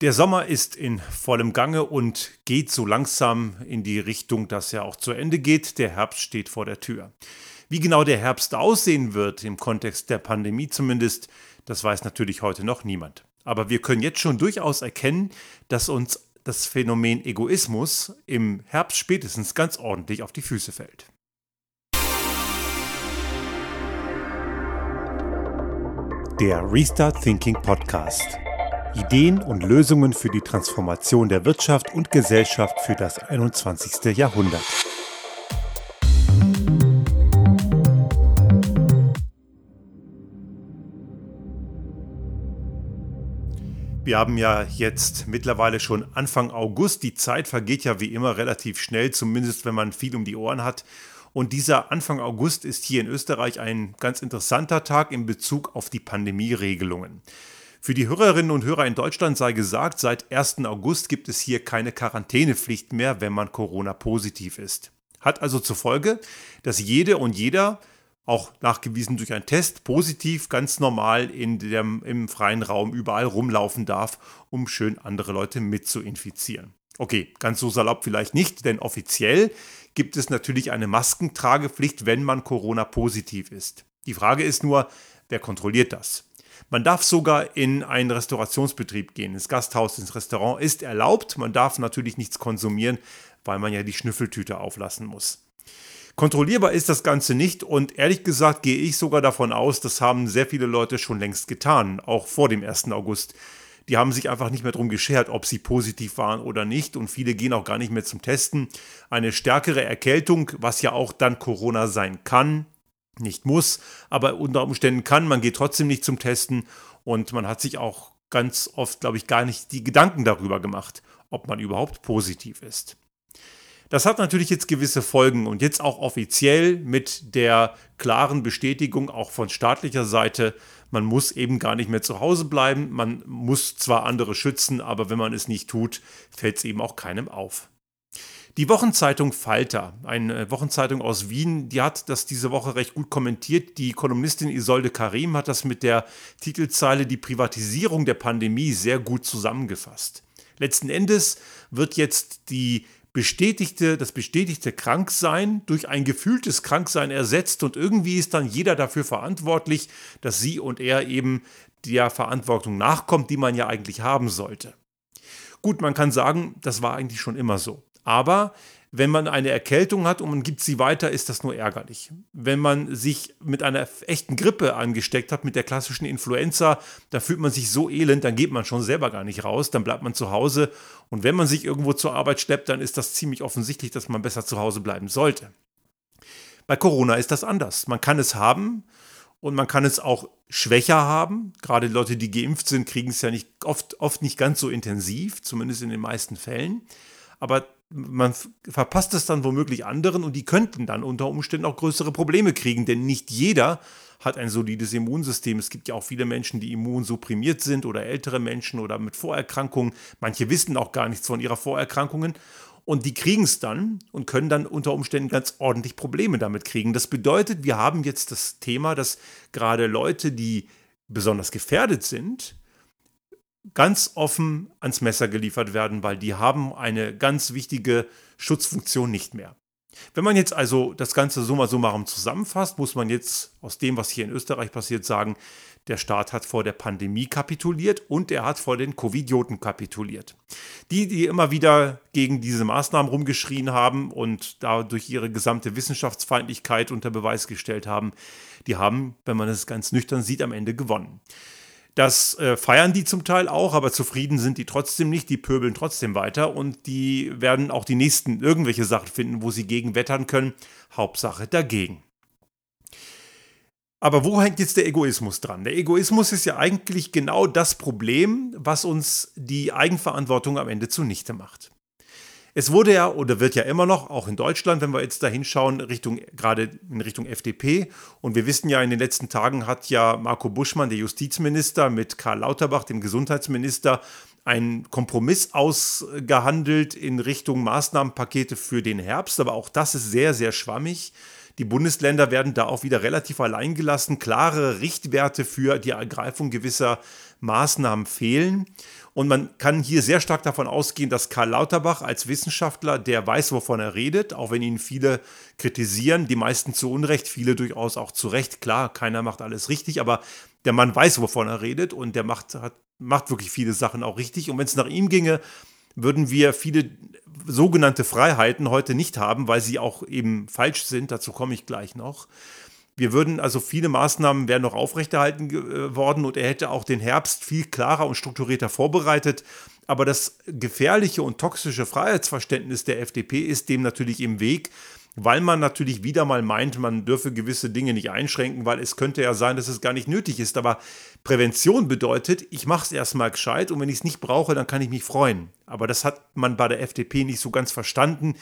Der Sommer ist in vollem Gange und geht so langsam in die Richtung, dass er auch zu Ende geht. Der Herbst steht vor der Tür. Wie genau der Herbst aussehen wird, im Kontext der Pandemie zumindest, das weiß natürlich heute noch niemand. Aber wir können jetzt schon durchaus erkennen, dass uns das Phänomen Egoismus im Herbst spätestens ganz ordentlich auf die Füße fällt. Der Restart Thinking Podcast. Ideen und Lösungen für die Transformation der Wirtschaft und Gesellschaft für das 21. Jahrhundert. Wir haben ja jetzt mittlerweile schon Anfang August. Die Zeit vergeht ja wie immer relativ schnell, zumindest wenn man viel um die Ohren hat. Und dieser Anfang August ist hier in Österreich ein ganz interessanter Tag in Bezug auf die Pandemieregelungen. Für die Hörerinnen und Hörer in Deutschland sei gesagt, seit 1. August gibt es hier keine Quarantänepflicht mehr, wenn man Corona-positiv ist. Hat also zur Folge, dass jede und jeder, auch nachgewiesen durch einen Test, positiv ganz normal in dem, im freien Raum überall rumlaufen darf, um schön andere Leute mit zu infizieren. Okay, ganz so salopp vielleicht nicht, denn offiziell gibt es natürlich eine Maskentragepflicht, wenn man Corona-positiv ist. Die Frage ist nur, wer kontrolliert das? Man darf sogar in einen Restaurationsbetrieb gehen, ins Gasthaus, ins Restaurant ist erlaubt. Man darf natürlich nichts konsumieren, weil man ja die Schnüffeltüte auflassen muss. Kontrollierbar ist das Ganze nicht und ehrlich gesagt gehe ich sogar davon aus, das haben sehr viele Leute schon längst getan, auch vor dem 1. August. Die haben sich einfach nicht mehr darum geschert, ob sie positiv waren oder nicht und viele gehen auch gar nicht mehr zum Testen. Eine stärkere Erkältung, was ja auch dann Corona sein kann, nicht muss, aber unter Umständen kann. Man geht trotzdem nicht zum Testen und man hat sich auch ganz oft, glaube ich, gar nicht die Gedanken darüber gemacht, ob man überhaupt positiv ist. Das hat natürlich jetzt gewisse Folgen und jetzt auch offiziell mit der klaren Bestätigung auch von staatlicher Seite, man muss eben gar nicht mehr zu Hause bleiben, man muss zwar andere schützen, aber wenn man es nicht tut, fällt es eben auch keinem auf. Die Wochenzeitung Falter, eine Wochenzeitung aus Wien, die hat das diese Woche recht gut kommentiert. Die Kolumnistin Isolde Karim hat das mit der Titelzeile Die Privatisierung der Pandemie sehr gut zusammengefasst. Letzten Endes wird jetzt die bestätigte, das bestätigte Kranksein durch ein gefühltes Kranksein ersetzt und irgendwie ist dann jeder dafür verantwortlich, dass sie und er eben der Verantwortung nachkommt, die man ja eigentlich haben sollte. Gut, man kann sagen, das war eigentlich schon immer so. Aber wenn man eine Erkältung hat und man gibt sie weiter, ist das nur ärgerlich. Wenn man sich mit einer echten Grippe angesteckt hat, mit der klassischen Influenza, da fühlt man sich so elend, dann geht man schon selber gar nicht raus, dann bleibt man zu Hause. Und wenn man sich irgendwo zur Arbeit schleppt, dann ist das ziemlich offensichtlich, dass man besser zu Hause bleiben sollte. Bei Corona ist das anders. Man kann es haben und man kann es auch schwächer haben. Gerade Leute, die geimpft sind, kriegen es ja nicht oft, oft nicht ganz so intensiv, zumindest in den meisten Fällen. Aber man verpasst es dann womöglich anderen und die könnten dann unter Umständen auch größere Probleme kriegen, denn nicht jeder hat ein solides Immunsystem. Es gibt ja auch viele Menschen, die immunsupprimiert sind oder ältere Menschen oder mit Vorerkrankungen. Manche wissen auch gar nichts von ihrer Vorerkrankungen und die kriegen es dann und können dann unter Umständen ganz ordentlich Probleme damit kriegen. Das bedeutet, wir haben jetzt das Thema, dass gerade Leute, die besonders gefährdet sind, ganz offen ans Messer geliefert werden, weil die haben eine ganz wichtige Schutzfunktion nicht mehr. Wenn man jetzt also das Ganze summa summarum zusammenfasst, muss man jetzt aus dem, was hier in Österreich passiert, sagen, der Staat hat vor der Pandemie kapituliert und er hat vor den Covidioten kapituliert. Die, die immer wieder gegen diese Maßnahmen rumgeschrien haben und dadurch ihre gesamte Wissenschaftsfeindlichkeit unter Beweis gestellt haben, die haben, wenn man es ganz nüchtern sieht, am Ende gewonnen. Das äh, feiern die zum Teil auch, aber zufrieden sind die trotzdem nicht. Die pöbeln trotzdem weiter und die werden auch die nächsten irgendwelche Sachen finden, wo sie gegen wettern können. Hauptsache dagegen. Aber wo hängt jetzt der Egoismus dran? Der Egoismus ist ja eigentlich genau das Problem, was uns die Eigenverantwortung am Ende zunichte macht. Es wurde ja oder wird ja immer noch, auch in Deutschland, wenn wir jetzt da hinschauen, Richtung, gerade in Richtung FDP. Und wir wissen ja, in den letzten Tagen hat ja Marco Buschmann, der Justizminister, mit Karl Lauterbach, dem Gesundheitsminister, einen Kompromiss ausgehandelt in Richtung Maßnahmenpakete für den Herbst. Aber auch das ist sehr, sehr schwammig. Die Bundesländer werden da auch wieder relativ allein gelassen. Klare Richtwerte für die Ergreifung gewisser Maßnahmen fehlen. Und man kann hier sehr stark davon ausgehen, dass Karl Lauterbach als Wissenschaftler, der weiß, wovon er redet, auch wenn ihn viele kritisieren, die meisten zu Unrecht, viele durchaus auch zu Recht. Klar, keiner macht alles richtig, aber der Mann weiß, wovon er redet und der macht, hat, macht wirklich viele Sachen auch richtig. Und wenn es nach ihm ginge, würden wir viele sogenannte Freiheiten heute nicht haben, weil sie auch eben falsch sind. Dazu komme ich gleich noch. Wir würden also viele Maßnahmen wären noch aufrechterhalten äh, worden und er hätte auch den Herbst viel klarer und strukturierter vorbereitet. Aber das gefährliche und toxische Freiheitsverständnis der FDP ist dem natürlich im Weg, weil man natürlich wieder mal meint, man dürfe gewisse Dinge nicht einschränken, weil es könnte ja sein, dass es gar nicht nötig ist. Aber Prävention bedeutet, ich mache es erstmal gescheit und wenn ich es nicht brauche, dann kann ich mich freuen. Aber das hat man bei der FDP nicht so ganz verstanden.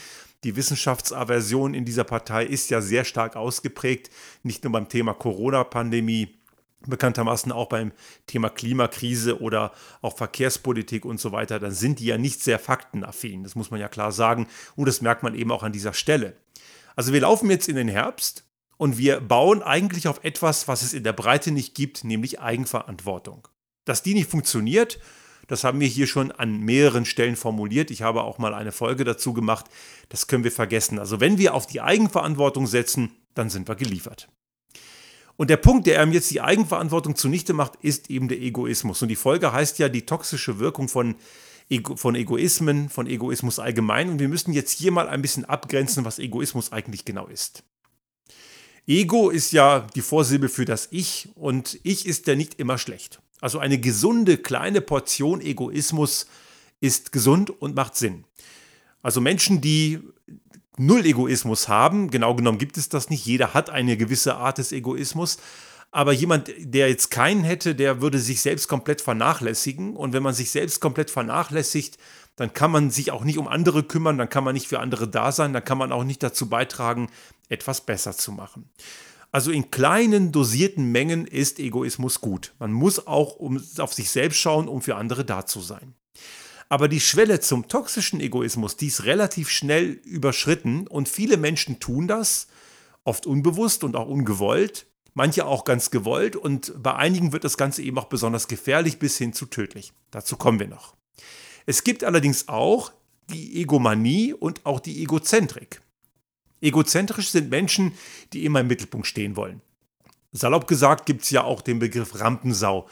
Die Wissenschaftsaversion in dieser Partei ist ja sehr stark ausgeprägt, nicht nur beim Thema Corona-Pandemie, bekanntermaßen auch beim Thema Klimakrise oder auch Verkehrspolitik und so weiter, dann sind die ja nicht sehr faktenaffin. Das muss man ja klar sagen. Und das merkt man eben auch an dieser Stelle. Also wir laufen jetzt in den Herbst und wir bauen eigentlich auf etwas, was es in der Breite nicht gibt, nämlich Eigenverantwortung. Dass die nicht funktioniert, das haben wir hier schon an mehreren Stellen formuliert. Ich habe auch mal eine Folge dazu gemacht. Das können wir vergessen. Also wenn wir auf die Eigenverantwortung setzen, dann sind wir geliefert. Und der Punkt, der einem jetzt die Eigenverantwortung zunichte macht, ist eben der Egoismus. Und die Folge heißt ja die toxische Wirkung von, von Egoismen, von Egoismus allgemein. Und wir müssen jetzt hier mal ein bisschen abgrenzen, was Egoismus eigentlich genau ist. Ego ist ja die Vorsilbe für das Ich und Ich ist ja nicht immer schlecht. Also eine gesunde kleine Portion Egoismus ist gesund und macht Sinn. Also Menschen, die null Egoismus haben, genau genommen gibt es das nicht, jeder hat eine gewisse Art des Egoismus, aber jemand, der jetzt keinen hätte, der würde sich selbst komplett vernachlässigen und wenn man sich selbst komplett vernachlässigt, dann kann man sich auch nicht um andere kümmern, dann kann man nicht für andere da sein, dann kann man auch nicht dazu beitragen, etwas besser zu machen. Also in kleinen dosierten Mengen ist Egoismus gut. Man muss auch um, auf sich selbst schauen, um für andere da zu sein. Aber die Schwelle zum toxischen Egoismus, die ist relativ schnell überschritten und viele Menschen tun das, oft unbewusst und auch ungewollt, manche auch ganz gewollt und bei einigen wird das Ganze eben auch besonders gefährlich bis hin zu tödlich. Dazu kommen wir noch. Es gibt allerdings auch die Egomanie und auch die Egozentrik. Egozentrisch sind Menschen, die immer im Mittelpunkt stehen wollen. Salopp gesagt gibt es ja auch den Begriff Rampensau.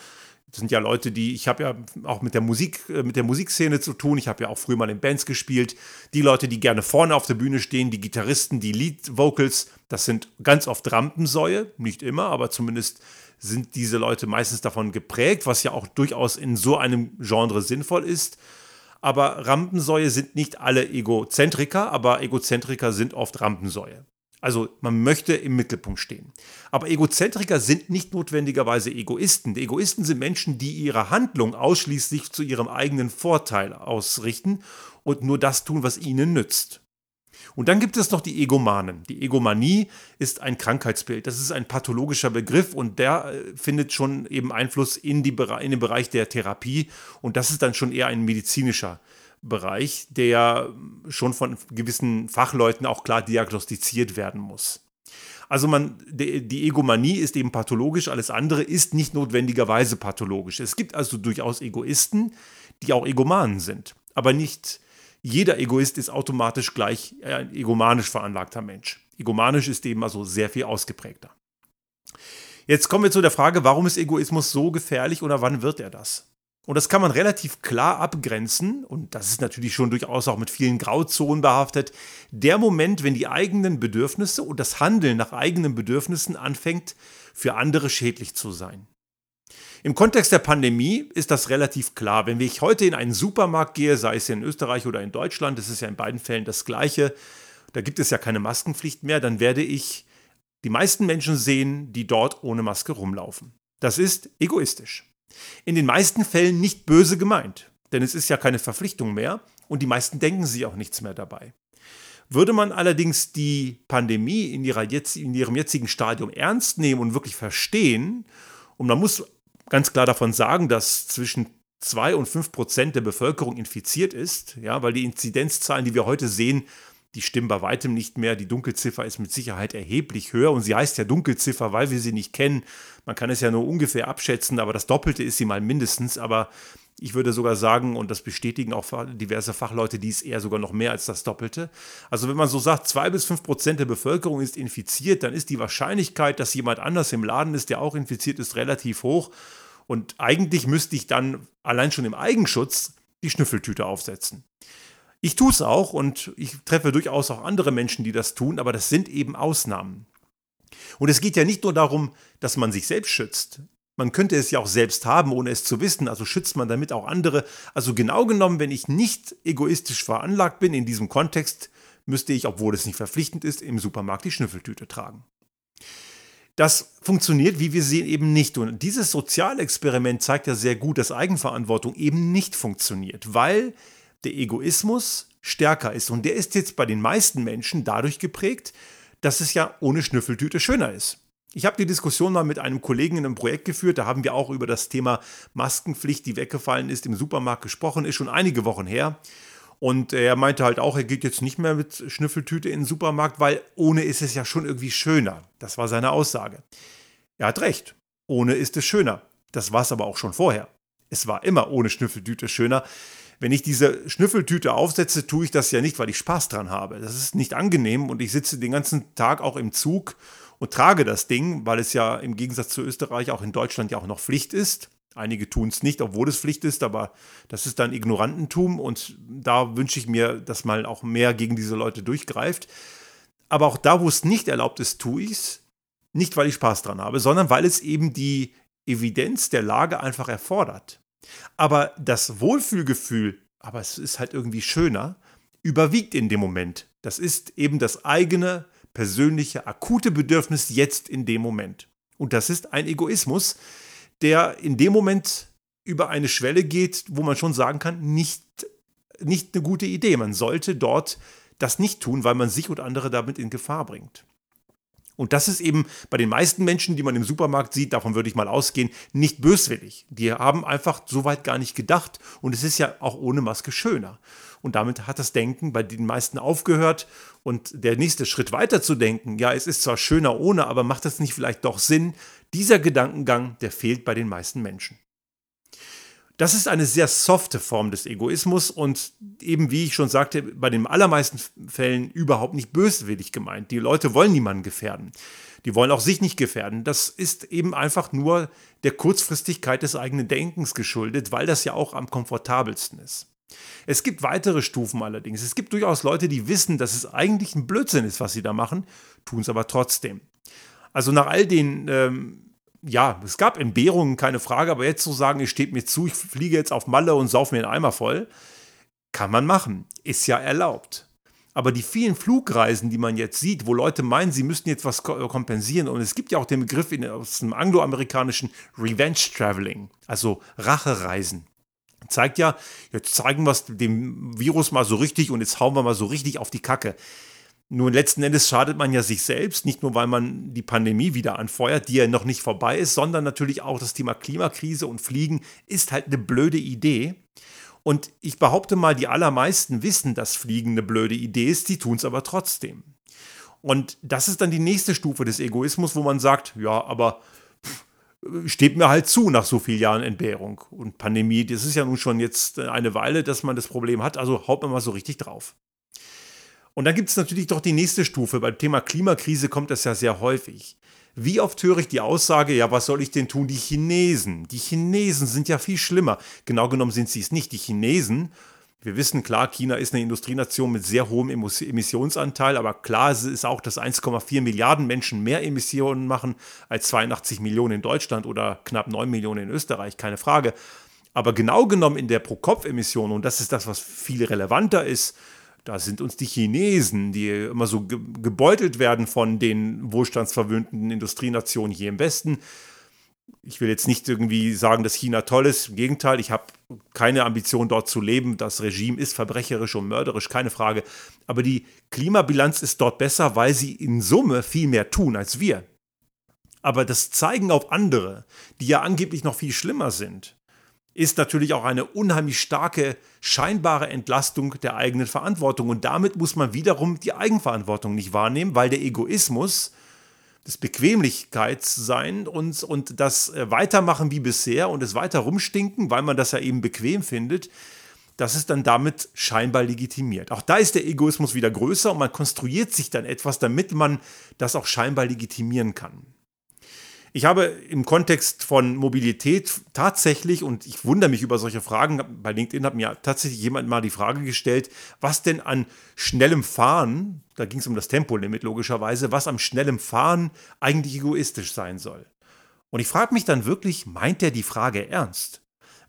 Das sind ja Leute, die, ich habe ja auch mit der Musik, äh, mit der Musikszene zu tun. Ich habe ja auch früher mal in Bands gespielt. Die Leute, die gerne vorne auf der Bühne stehen, die Gitarristen, die Lead-Vocals, das sind ganz oft Rampensäue. Nicht immer, aber zumindest sind diese Leute meistens davon geprägt, was ja auch durchaus in so einem Genre sinnvoll ist aber Rampensäue sind nicht alle Egozentriker, aber Egozentriker sind oft Rampensäue. Also man möchte im Mittelpunkt stehen. Aber Egozentriker sind nicht notwendigerweise Egoisten. Die Egoisten sind Menschen, die ihre Handlung ausschließlich zu ihrem eigenen Vorteil ausrichten und nur das tun, was ihnen nützt. Und dann gibt es noch die Egomanen. Die Egomanie ist ein Krankheitsbild. Das ist ein pathologischer Begriff und der äh, findet schon eben Einfluss in, die, in den Bereich der Therapie. Und das ist dann schon eher ein medizinischer Bereich, der schon von gewissen Fachleuten auch klar diagnostiziert werden muss. Also man, die Egomanie ist eben pathologisch, alles andere ist nicht notwendigerweise pathologisch. Es gibt also durchaus Egoisten, die auch Egomanen sind, aber nicht jeder Egoist ist automatisch gleich ein egomanisch veranlagter Mensch. Egomanisch ist eben also sehr viel ausgeprägter. Jetzt kommen wir zu der Frage, warum ist Egoismus so gefährlich oder wann wird er das? Und das kann man relativ klar abgrenzen, und das ist natürlich schon durchaus auch mit vielen Grauzonen behaftet, der Moment, wenn die eigenen Bedürfnisse und das Handeln nach eigenen Bedürfnissen anfängt, für andere schädlich zu sein. Im Kontext der Pandemie ist das relativ klar. Wenn ich heute in einen Supermarkt gehe, sei es in Österreich oder in Deutschland, das ist ja in beiden Fällen das Gleiche, da gibt es ja keine Maskenpflicht mehr, dann werde ich die meisten Menschen sehen, die dort ohne Maske rumlaufen. Das ist egoistisch. In den meisten Fällen nicht böse gemeint, denn es ist ja keine Verpflichtung mehr und die meisten denken sich auch nichts mehr dabei. Würde man allerdings die Pandemie in, jetzt, in ihrem jetzigen Stadium ernst nehmen und wirklich verstehen, und man muss ganz klar davon sagen, dass zwischen 2 und 5 Prozent der Bevölkerung infiziert ist, ja, weil die Inzidenzzahlen, die wir heute sehen, Die stimmen bei weitem nicht mehr. Die Dunkelziffer ist mit Sicherheit erheblich höher und sie heißt ja Dunkelziffer, weil wir sie nicht kennen. Man kann es ja nur ungefähr abschätzen, aber das Doppelte ist sie mal mindestens. Aber ich würde sogar sagen, und das bestätigen auch diverse Fachleute, die ist eher sogar noch mehr als das Doppelte. Also wenn man so sagt, zwei bis fünf Prozent der Bevölkerung ist infiziert, dann ist die Wahrscheinlichkeit, dass jemand anders im Laden ist, der auch infiziert ist, relativ hoch. Und eigentlich müsste ich dann allein schon im Eigenschutz die Schnüffeltüte aufsetzen. Ich tue es auch und ich treffe durchaus auch andere Menschen, die das tun, aber das sind eben Ausnahmen. Und es geht ja nicht nur darum, dass man sich selbst schützt. Man könnte es ja auch selbst haben, ohne es zu wissen, also schützt man damit auch andere. Also genau genommen, wenn ich nicht egoistisch veranlagt bin in diesem Kontext, müsste ich, obwohl es nicht verpflichtend ist, im Supermarkt die Schnüffeltüte tragen. Das funktioniert, wie wir sehen, eben nicht. Und dieses Sozialexperiment zeigt ja sehr gut, dass Eigenverantwortung eben nicht funktioniert, weil der Egoismus stärker ist. Und der ist jetzt bei den meisten Menschen dadurch geprägt, dass es ja ohne Schnüffeltüte schöner ist. Ich habe die Diskussion mal mit einem Kollegen in einem Projekt geführt, da haben wir auch über das Thema Maskenpflicht, die weggefallen ist, im Supermarkt gesprochen, ist schon einige Wochen her. Und er meinte halt auch, er geht jetzt nicht mehr mit Schnüffeltüte in den Supermarkt, weil ohne ist es ja schon irgendwie schöner. Das war seine Aussage. Er hat recht, ohne ist es schöner. Das war es aber auch schon vorher. Es war immer ohne Schnüffeltüte schöner. Wenn ich diese Schnüffeltüte aufsetze, tue ich das ja nicht, weil ich Spaß dran habe. Das ist nicht angenehm und ich sitze den ganzen Tag auch im Zug und trage das Ding, weil es ja im Gegensatz zu Österreich auch in Deutschland ja auch noch Pflicht ist. Einige tun es nicht, obwohl es Pflicht ist, aber das ist dann Ignorantentum und da wünsche ich mir, dass mal auch mehr gegen diese Leute durchgreift. Aber auch da, wo es nicht erlaubt ist, tue ich es. Nicht, weil ich Spaß dran habe, sondern weil es eben die Evidenz der Lage einfach erfordert. Aber das Wohlfühlgefühl, aber es ist halt irgendwie schöner, überwiegt in dem Moment. Das ist eben das eigene persönliche, akute Bedürfnis jetzt in dem Moment. Und das ist ein Egoismus, der in dem Moment über eine Schwelle geht, wo man schon sagen kann, nicht, nicht eine gute Idee. Man sollte dort das nicht tun, weil man sich und andere damit in Gefahr bringt. Und das ist eben bei den meisten Menschen, die man im Supermarkt sieht, davon würde ich mal ausgehen, nicht böswillig. Die haben einfach so weit gar nicht gedacht und es ist ja auch ohne Maske schöner. Und damit hat das Denken bei den meisten aufgehört. Und der nächste Schritt weiter zu denken, ja, es ist zwar schöner ohne, aber macht das nicht vielleicht doch Sinn? Dieser Gedankengang, der fehlt bei den meisten Menschen. Das ist eine sehr softe Form des Egoismus und eben wie ich schon sagte, bei den allermeisten Fällen überhaupt nicht böswillig gemeint. Die Leute wollen niemanden gefährden. Die wollen auch sich nicht gefährden. Das ist eben einfach nur der Kurzfristigkeit des eigenen Denkens geschuldet, weil das ja auch am komfortabelsten ist. Es gibt weitere Stufen allerdings. Es gibt durchaus Leute, die wissen, dass es eigentlich ein Blödsinn ist, was sie da machen, tun es aber trotzdem. Also nach all den ähm, ja, es gab Entbehrungen, keine Frage, aber jetzt zu sagen, ich stehe mir zu, ich fliege jetzt auf Malle und sauf mir einen Eimer voll, kann man machen, ist ja erlaubt. Aber die vielen Flugreisen, die man jetzt sieht, wo Leute meinen, sie müssten jetzt was kompensieren, und es gibt ja auch den Begriff in, aus dem angloamerikanischen Revenge Traveling, also Rachereisen. Zeigt ja, jetzt zeigen wir es dem Virus mal so richtig und jetzt hauen wir mal so richtig auf die Kacke. Nur letzten Endes schadet man ja sich selbst, nicht nur weil man die Pandemie wieder anfeuert, die ja noch nicht vorbei ist, sondern natürlich auch das Thema Klimakrise und Fliegen ist halt eine blöde Idee. Und ich behaupte mal, die allermeisten wissen, dass Fliegen eine blöde Idee ist, die tun es aber trotzdem. Und das ist dann die nächste Stufe des Egoismus, wo man sagt, ja, aber steht mir halt zu nach so vielen Jahren Entbehrung und Pandemie. Das ist ja nun schon jetzt eine Weile, dass man das Problem hat, also haut man mal so richtig drauf. Und dann gibt es natürlich doch die nächste Stufe. Beim Thema Klimakrise kommt das ja sehr häufig. Wie oft höre ich die Aussage, ja, was soll ich denn tun? Die Chinesen. Die Chinesen sind ja viel schlimmer. Genau genommen sind sie es nicht. Die Chinesen, wir wissen klar, China ist eine Industrienation mit sehr hohem Emissionsanteil, aber klar ist auch, dass 1,4 Milliarden Menschen mehr Emissionen machen als 82 Millionen in Deutschland oder knapp 9 Millionen in Österreich, keine Frage. Aber genau genommen in der Pro-Kopf-Emission, und das ist das, was viel relevanter ist, da sind uns die Chinesen, die immer so gebeutelt werden von den wohlstandsverwöhnten Industrienationen hier im Westen. Ich will jetzt nicht irgendwie sagen, dass China toll ist. Im Gegenteil, ich habe keine Ambition, dort zu leben. Das Regime ist verbrecherisch und mörderisch, keine Frage. Aber die Klimabilanz ist dort besser, weil sie in Summe viel mehr tun als wir. Aber das Zeigen auf andere, die ja angeblich noch viel schlimmer sind, ist natürlich auch eine unheimlich starke scheinbare Entlastung der eigenen Verantwortung. Und damit muss man wiederum die Eigenverantwortung nicht wahrnehmen, weil der Egoismus, das Bequemlichkeitssein und, und das äh, Weitermachen wie bisher und das weiter rumstinken, weil man das ja eben bequem findet, das ist dann damit scheinbar legitimiert. Auch da ist der Egoismus wieder größer und man konstruiert sich dann etwas, damit man das auch scheinbar legitimieren kann. Ich habe im Kontext von Mobilität tatsächlich, und ich wundere mich über solche Fragen, bei LinkedIn hat mir tatsächlich jemand mal die Frage gestellt, was denn an schnellem Fahren, da ging es um das Tempolimit logischerweise, was am schnellem Fahren eigentlich egoistisch sein soll. Und ich frage mich dann wirklich, meint er die Frage ernst?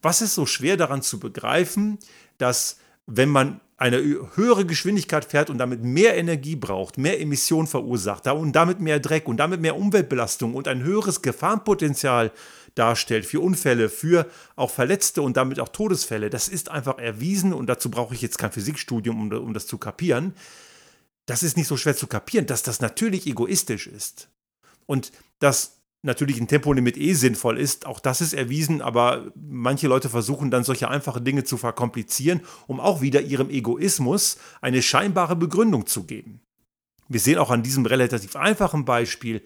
Was ist so schwer daran zu begreifen, dass wenn man eine höhere Geschwindigkeit fährt und damit mehr Energie braucht, mehr Emissionen verursacht und damit mehr Dreck und damit mehr Umweltbelastung und ein höheres Gefahrenpotenzial darstellt für Unfälle, für auch Verletzte und damit auch Todesfälle, das ist einfach erwiesen und dazu brauche ich jetzt kein Physikstudium, um, das zu kapieren. Das ist nicht so schwer zu kapieren, dass das natürlich egoistisch ist. Und dass natürlich ein Tempolimit eh sinnvoll ist. Auch das ist erwiesen, aber manche Leute versuchen dann solche einfachen Dinge zu verkomplizieren, um auch wieder ihrem Egoismus eine scheinbare Begründung zu geben. Wir sehen auch an diesem relativ einfachen Beispiel,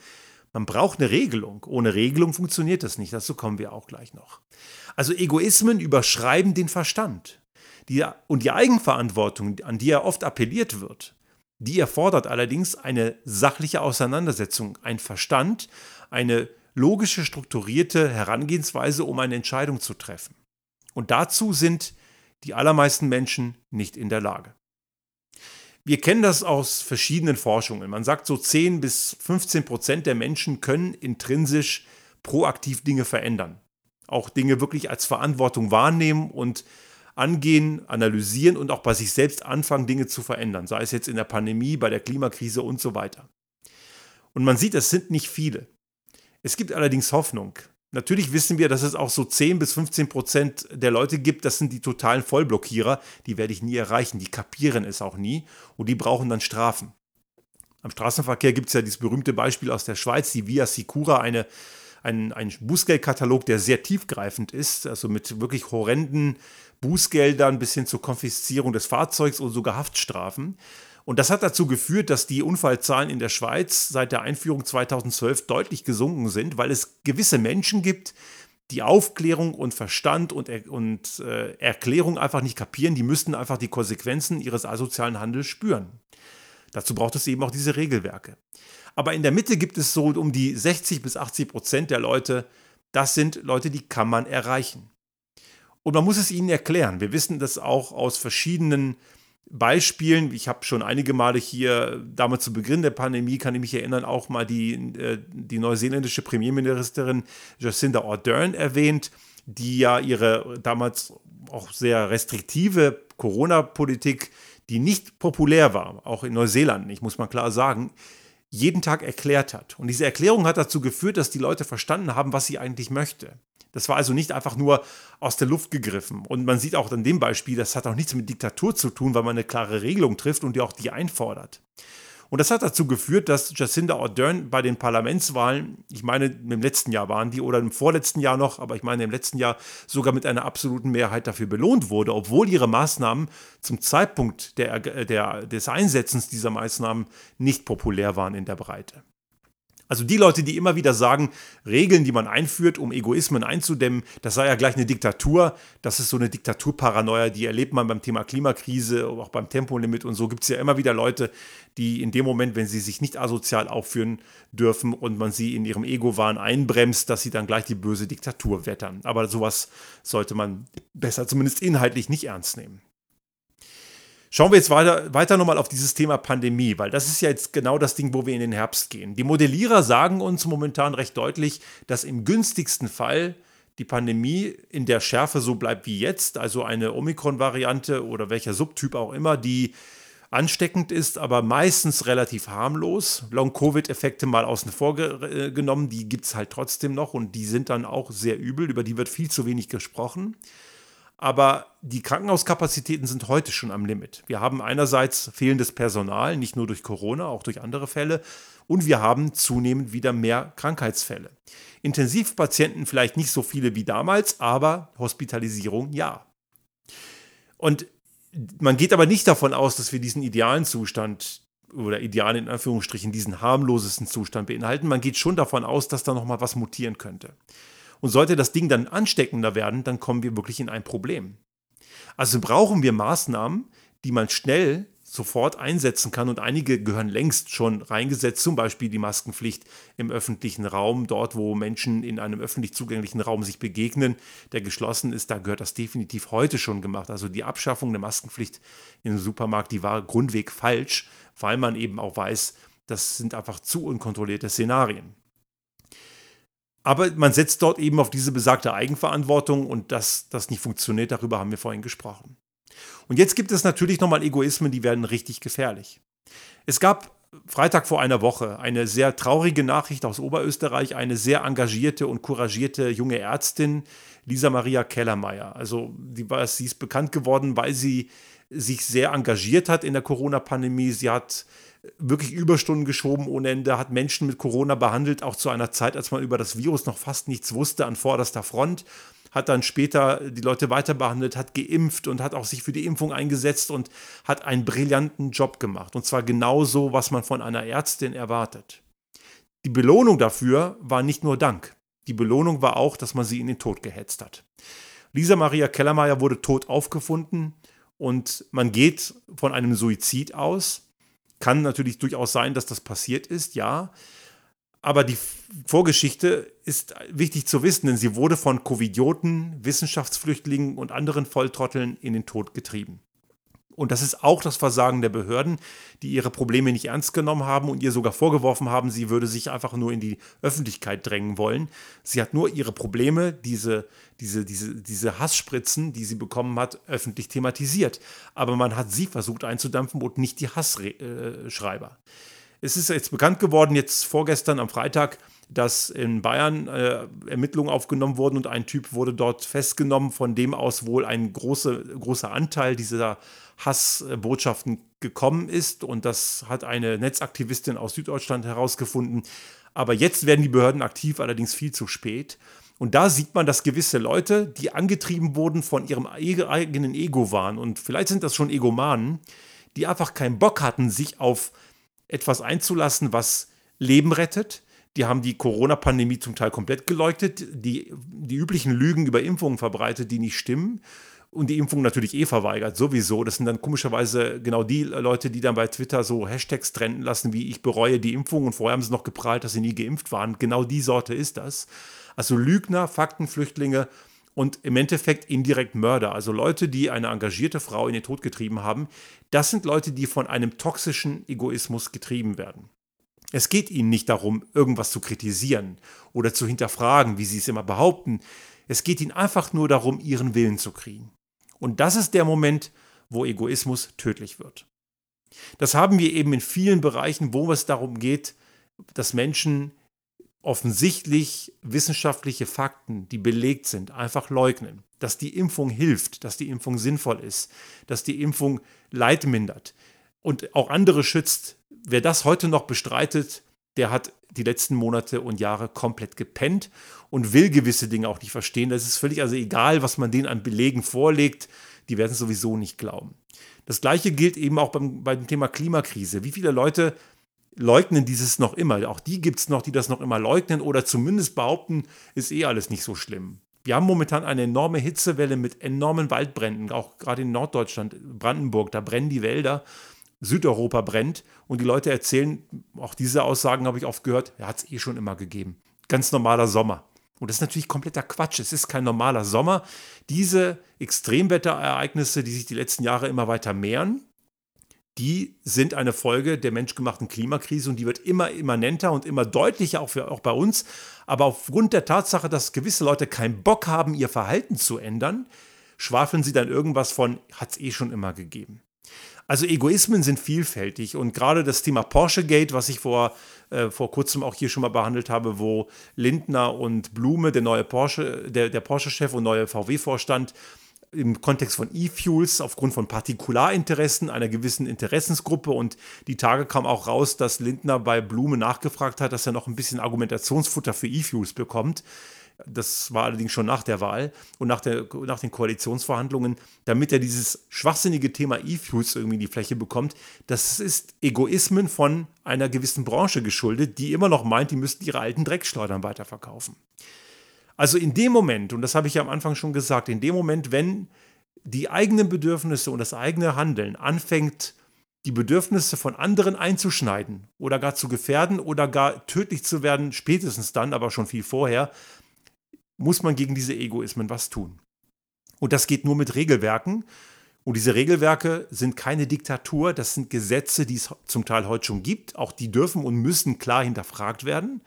man braucht eine Regelung. Ohne Regelung funktioniert das nicht. Dazu kommen wir auch gleich noch. Also Egoismen überschreiben den Verstand. Die, und die Eigenverantwortung, an die er oft appelliert wird, die erfordert allerdings eine sachliche Auseinandersetzung, ein Verstand, eine logische, strukturierte Herangehensweise, um eine Entscheidung zu treffen. Und dazu sind die allermeisten Menschen nicht in der Lage. Wir kennen das aus verschiedenen Forschungen. Man sagt, so 10 bis 15 Prozent der Menschen können intrinsisch proaktiv Dinge verändern. Auch Dinge wirklich als Verantwortung wahrnehmen und angehen, analysieren und auch bei sich selbst anfangen, Dinge zu verändern. Sei es jetzt in der Pandemie, bei der Klimakrise und so weiter. Und man sieht, es sind nicht viele. Es gibt allerdings Hoffnung. Natürlich wissen wir, dass es auch so 10 bis 15 Prozent der Leute gibt, das sind die totalen Vollblockierer, die werde ich nie erreichen, die kapieren es auch nie und die brauchen dann Strafen. Am Straßenverkehr gibt es ja dieses berühmte Beispiel aus der Schweiz, die Via Sicura, eine, ein, ein Bußgeldkatalog, der sehr tiefgreifend ist, also mit wirklich horrenden Bußgeldern bis hin zur Konfiszierung des Fahrzeugs und sogar Haftstrafen. Und das hat dazu geführt, dass die Unfallzahlen in der Schweiz seit der Einführung 2012 deutlich gesunken sind, weil es gewisse Menschen gibt, die Aufklärung und Verstand und, er und äh, Erklärung einfach nicht kapieren. Die müssten einfach die Konsequenzen ihres asozialen Handels spüren. Dazu braucht es eben auch diese Regelwerke. Aber in der Mitte gibt es so um die 60 bis 80 Prozent der Leute, das sind Leute, die kann man erreichen. Und man muss es ihnen erklären. Wir wissen das auch aus verschiedenen Beispielen, ich habe schon einige Male hier, damals zu Beginn der Pandemie, kann ich mich erinnern, auch mal die, äh, die neuseeländische Premierministerin Jacinda Ardern erwähnt, die ja ihre damals auch sehr restriktive Corona-Politik, die nicht populär war, auch in Neuseeland nicht, muss man klar sagen, jeden Tag erklärt hat. Und diese Erklärung hat dazu geführt, dass die Leute verstanden haben, was sie eigentlich möchte. Das war also nicht einfach nur aus der Luft gegriffen. Und man sieht auch an dem Beispiel, das hat auch nichts mit Diktatur zu tun, weil man eine klare Regelung trifft und die auch die einfordert. Und das hat dazu geführt, dass Jacinda Ardern bei den Parlamentswahlen, ich meine, im letzten Jahr waren die oder im vorletzten Jahr noch, aber ich meine im letzten Jahr sogar mit einer absoluten Mehrheit dafür belohnt wurde, obwohl ihre Maßnahmen zum Zeitpunkt der, der, des Einsetzens dieser Maßnahmen nicht populär waren in der Breite. Also die Leute, die immer wieder sagen, Regeln, die man einführt, um Egoismen einzudämmen, das sei ja gleich eine Diktatur. Das ist so eine Diktaturparanoia, die erlebt man beim Thema Klimakrise, auch beim Tempolimit und so gibt es ja immer wieder Leute, die in dem Moment, wenn sie sich nicht asozial aufführen dürfen und man sie in ihrem Ego-Wahn einbremst, dass sie dann gleich die böse Diktatur wettern. Aber sowas sollte man besser zumindest inhaltlich nicht ernst nehmen. Schauen wir jetzt weiter, weiter nochmal auf dieses Thema Pandemie, weil das ist ja jetzt genau das Ding, wo wir in den Herbst gehen. Die Modellierer sagen uns momentan recht deutlich, dass im günstigsten Fall die Pandemie in der Schärfe so bleibt wie jetzt, also eine Omikron-Variante oder welcher Subtyp auch immer, die ansteckend ist, aber meistens relativ harmlos. Long-Covid-Effekte mal außen vor genommen, die gibt es halt trotzdem noch und die sind dann auch sehr übel, über die wird viel zu wenig gesprochen. Aber die Krankenhauskapazitäten sind heute schon am Limit. Wir haben einerseits fehlendes Personal, nicht nur durch Corona, auch durch andere Fälle. Und wir haben zunehmend wieder mehr Krankheitsfälle. Intensivpatienten vielleicht nicht so viele wie damals, aber Hospitalisierung ja. Und man geht aber nicht davon aus, dass wir diesen idealen Zustand oder ideal in Anführungsstrichen diesen harmlosesten Zustand beinhalten. Man geht schon davon aus, dass da noch mal was mutieren könnte. Und sollte das Ding dann ansteckender werden, dann kommen wir wirklich in ein Problem. Also brauchen wir Maßnahmen, die man schnell sofort einsetzen kann und einige gehören längst schon reingesetzt, zum Beispiel die Maskenpflicht im öffentlichen Raum, dort wo Menschen in einem öffentlich zugänglichen Raum sich begegnen, der geschlossen ist, da gehört das definitiv heute schon gemacht. Also die Abschaffung der Maskenpflicht im Supermarkt, die war grundweg falsch, weil man eben auch weiß, das sind einfach zu unkontrollierte Szenarien. Aber man setzt dort eben auf diese besagte Eigenverantwortung und dass das nicht funktioniert, darüber haben wir vorhin gesprochen. Und jetzt gibt es natürlich nochmal Egoismen, die werden richtig gefährlich. Es gab Freitag vor einer Woche eine sehr traurige Nachricht aus Oberösterreich. Eine sehr engagierte und couragierte junge Ärztin, Lisa Maria Kellermeier. Also die war, sie ist bekannt geworden, weil sie sich sehr engagiert hat in der Corona-Pandemie. Sie hat wirklich Überstunden geschoben ohne Ende, hat Menschen mit Corona behandelt, auch zu einer Zeit, als man über das Virus noch fast nichts wusste, an vorderster Front hat dann später die Leute weiter behandelt, hat geimpft und hat auch sich für die Impfung eingesetzt und hat einen brillanten Job gemacht. Und zwar genauso, was man von einer Ärztin erwartet. Die Belohnung dafür war nicht nur Dank. Die Belohnung war auch, dass man sie in den Tod gehetzt hat. Lisa Maria Kellermeier wurde tot aufgefunden und man geht von einem Suizid aus. Kann natürlich durchaus sein, dass das passiert ist, ja. Aber die Vorgeschichte ist wichtig zu wissen, denn sie wurde von Covidioten, Wissenschaftsflüchtlingen und anderen Volltrotteln in den Tod getrieben. Und das ist auch das Versagen der Behörden, die ihre Probleme nicht ernst genommen haben und ihr sogar vorgeworfen haben, sie würde sich einfach nur in die Öffentlichkeit drängen wollen. Sie hat nur ihre Probleme, diese, diese, diese, diese Hassspritzen, die sie bekommen hat, öffentlich thematisiert. Aber man hat sie versucht einzudampfen und nicht die Hassschreiber. Äh, es ist jetzt bekannt geworden, jetzt vorgestern am Freitag, dass in Bayern äh, Ermittlungen aufgenommen wurden und ein Typ wurde dort festgenommen, von dem aus wohl ein große, großer Anteil dieser Hassbotschaften gekommen ist. Und das hat eine Netzaktivistin aus Süddeutschland herausgefunden. Aber jetzt werden die Behörden aktiv, allerdings viel zu spät. Und da sieht man, dass gewisse Leute, die angetrieben wurden von ihrem eigenen Ego waren, und vielleicht sind das schon Egomanen, die einfach keinen Bock hatten, sich auf etwas einzulassen, was Leben rettet. Die haben die Corona-Pandemie zum Teil komplett geleugnet, die, die üblichen Lügen über Impfungen verbreitet, die nicht stimmen. Und die Impfung natürlich eh verweigert, sowieso. Das sind dann komischerweise genau die Leute, die dann bei Twitter so Hashtags trennen lassen, wie ich bereue die Impfung und vorher haben sie noch geprahlt, dass sie nie geimpft waren. Genau die Sorte ist das. Also Lügner, Faktenflüchtlinge und im Endeffekt indirekt Mörder, also Leute, die eine engagierte Frau in den Tod getrieben haben, das sind Leute, die von einem toxischen Egoismus getrieben werden. Es geht ihnen nicht darum, irgendwas zu kritisieren oder zu hinterfragen, wie sie es immer behaupten. Es geht ihnen einfach nur darum, ihren Willen zu kriegen. Und das ist der Moment, wo Egoismus tödlich wird. Das haben wir eben in vielen Bereichen, wo es darum geht, dass Menschen offensichtlich wissenschaftliche Fakten, die belegt sind, einfach leugnen. Dass die Impfung hilft, dass die Impfung sinnvoll ist, dass die Impfung Leid mindert und auch andere schützt. Wer das heute noch bestreitet, der hat die letzten Monate und Jahre komplett gepennt und will gewisse Dinge auch nicht verstehen. Das ist völlig also egal, was man denen an Belegen vorlegt. Die werden es sowieso nicht glauben. Das gleiche gilt eben auch beim, beim Thema Klimakrise. Wie viele Leute leugnen dieses noch immer. Auch die gibt es noch, die das noch immer leugnen oder zumindest behaupten, ist eh alles nicht so schlimm. Wir haben momentan eine enorme Hitzewelle mit enormen Waldbränden, auch gerade in Norddeutschland, Brandenburg, da brennen die Wälder. Südeuropa brennt und die Leute erzählen, auch diese Aussagen habe ich oft gehört, ja, hat es eh schon immer gegeben. Ganz normaler Sommer. Und das ist natürlich kompletter Quatsch. Es ist kein normaler Sommer. Diese Extremwetterereignisse, die sich die letzten Jahre immer weiter mehren, die sind eine Folge der menschgemachten Klimakrise und die wird immer immanenter und immer deutlicher, auch, für, auch bei uns. Aber aufgrund der Tatsache, dass gewisse Leute keinen Bock haben, ihr Verhalten zu ändern, schwafeln sie dann irgendwas von, hat es eh schon immer gegeben. Also Egoismen sind vielfältig und gerade das Thema Porsche Gate, was ich vor, äh, vor kurzem auch hier schon mal behandelt habe, wo Lindner und Blume, der neue Porsche, der, der Porsche-Chef und neue VW-Vorstand, im Kontext von E-Fuels aufgrund von Partikularinteressen einer gewissen Interessensgruppe. Und die Tage kam auch raus, dass Lindner bei Blume nachgefragt hat, dass er noch ein bisschen Argumentationsfutter für E-Fuels bekommt. Das war allerdings schon nach der Wahl und nach, der, nach den Koalitionsverhandlungen, damit er dieses schwachsinnige Thema E-Fuels irgendwie in die Fläche bekommt. Das ist Egoismen von einer gewissen Branche geschuldet, die immer noch meint, die müssten ihre alten Dreckschleudern weiterverkaufen. Also in dem Moment, und das habe ich ja am Anfang schon gesagt, in dem Moment, wenn die eigenen Bedürfnisse und das eigene Handeln anfängt, die Bedürfnisse von anderen einzuschneiden oder gar zu gefährden oder gar tödlich zu werden, spätestens dann, aber schon viel vorher, muss man gegen diese Egoismen was tun. Und das geht nur mit Regelwerken. Und diese Regelwerke sind keine Diktatur, das sind Gesetze, die es zum Teil heute schon gibt. Auch die dürfen und müssen klar hinterfragt werden.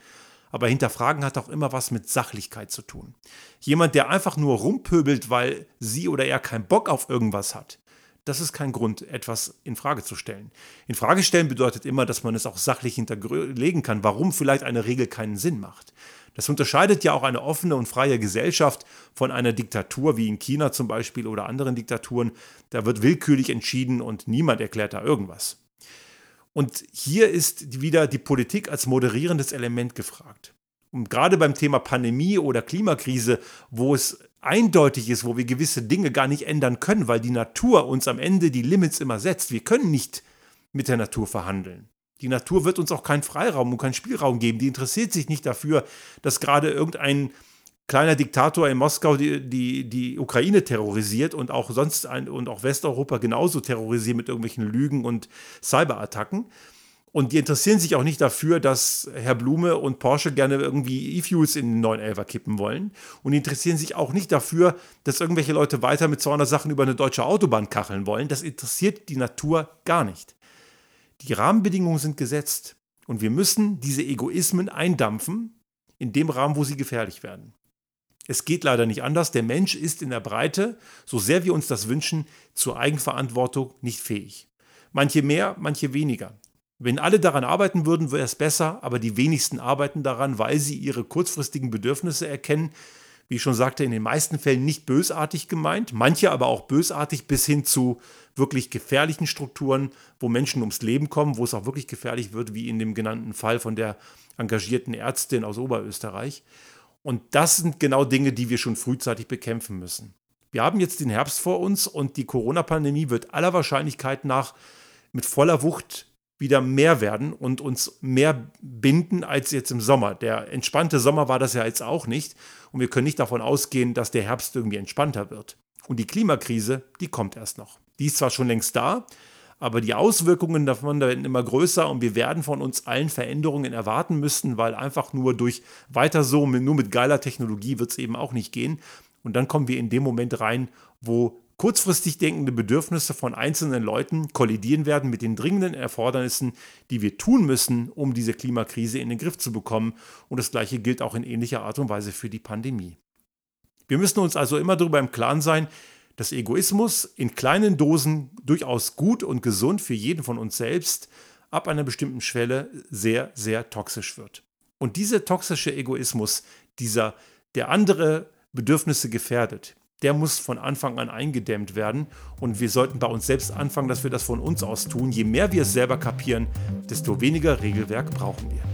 Aber hinterfragen hat auch immer was mit Sachlichkeit zu tun. Jemand, der einfach nur rumpöbelt, weil sie oder er keinen Bock auf irgendwas hat, das ist kein Grund, etwas in Frage zu stellen. In Frage stellen bedeutet immer, dass man es auch sachlich hinterlegen kann, warum vielleicht eine Regel keinen Sinn macht. Das unterscheidet ja auch eine offene und freie Gesellschaft von einer Diktatur wie in China zum Beispiel oder anderen Diktaturen. Da wird willkürlich entschieden und niemand erklärt da irgendwas. Und hier ist wieder die Politik als moderierendes Element gefragt. Und gerade beim Thema Pandemie oder Klimakrise, wo es eindeutig ist, wo wir gewisse Dinge gar nicht ändern können, weil die Natur uns am Ende die Limits immer setzt. Wir können nicht mit der Natur verhandeln. Die Natur wird uns auch keinen Freiraum und keinen Spielraum geben. Die interessiert sich nicht dafür, dass gerade irgendein kleiner Diktator in Moskau die, die, die Ukraine terrorisiert und auch sonst ein, und auch Westeuropa genauso terrorisiert mit irgendwelchen Lügen und Cyberattacken. Und die interessieren sich auch nicht dafür, dass Herr Blume und Porsche gerne irgendwie E-Fuels in den 911er kippen wollen. Und die interessieren sich auch nicht dafür, dass irgendwelche Leute weiter mit 200 Sachen über eine deutsche Autobahn kacheln wollen. Das interessiert die Natur gar nicht. Die Rahmenbedingungen sind gesetzt und wir müssen diese Egoismen eindampfen in dem Rahmen, wo sie gefährlich werden. Es geht leider nicht anders. Der Mensch ist in der Breite, so sehr wir uns das wünschen, zur Eigenverantwortung nicht fähig. Manche mehr, manche weniger. Wenn alle daran arbeiten würden, wäre es besser, aber die wenigsten arbeiten daran, weil sie ihre kurzfristigen Bedürfnisse erkennen. Wie ich schon sagte, in den meisten Fällen nicht bösartig gemeint, manche aber auch bösartig bis hin zu wirklich gefährlichen Strukturen, wo Menschen ums Leben kommen, wo es auch wirklich gefährlich wird, wie in dem genannten Fall von der engagierten Ärztin aus Oberösterreich. Und das sind genau Dinge, die wir schon frühzeitig bekämpfen müssen. Wir haben jetzt den Herbst vor uns und die Corona-Pandemie wird aller Wahrscheinlichkeit nach mit voller Wucht wieder mehr werden und uns mehr binden als jetzt im Sommer. Der entspannte Sommer war das ja jetzt auch nicht und wir können nicht davon ausgehen, dass der Herbst irgendwie entspannter wird. Und die Klimakrise, die kommt erst noch. Die ist zwar schon längst da, aber die Auswirkungen davon werden immer größer und wir werden von uns allen Veränderungen erwarten müssen, weil einfach nur durch weiter so, nur mit geiler Technologie wird es eben auch nicht gehen. Und dann kommen wir in dem Moment rein, wo kurzfristig denkende Bedürfnisse von einzelnen Leuten kollidieren werden mit den dringenden Erfordernissen, die wir tun müssen, um diese Klimakrise in den Griff zu bekommen. Und das Gleiche gilt auch in ähnlicher Art und Weise für die Pandemie. Wir müssen uns also immer darüber im Klaren sein, dass Egoismus in kleinen Dosen durchaus gut und gesund für jeden von uns selbst ab einer bestimmten Schwelle sehr, sehr toxisch wird. Und dieser toxische Egoismus, dieser, der andere Bedürfnisse gefährdet, der muss von Anfang an eingedämmt werden. Und wir sollten bei uns selbst anfangen, dass wir das von uns aus tun. Je mehr wir es selber kapieren, desto weniger Regelwerk brauchen wir.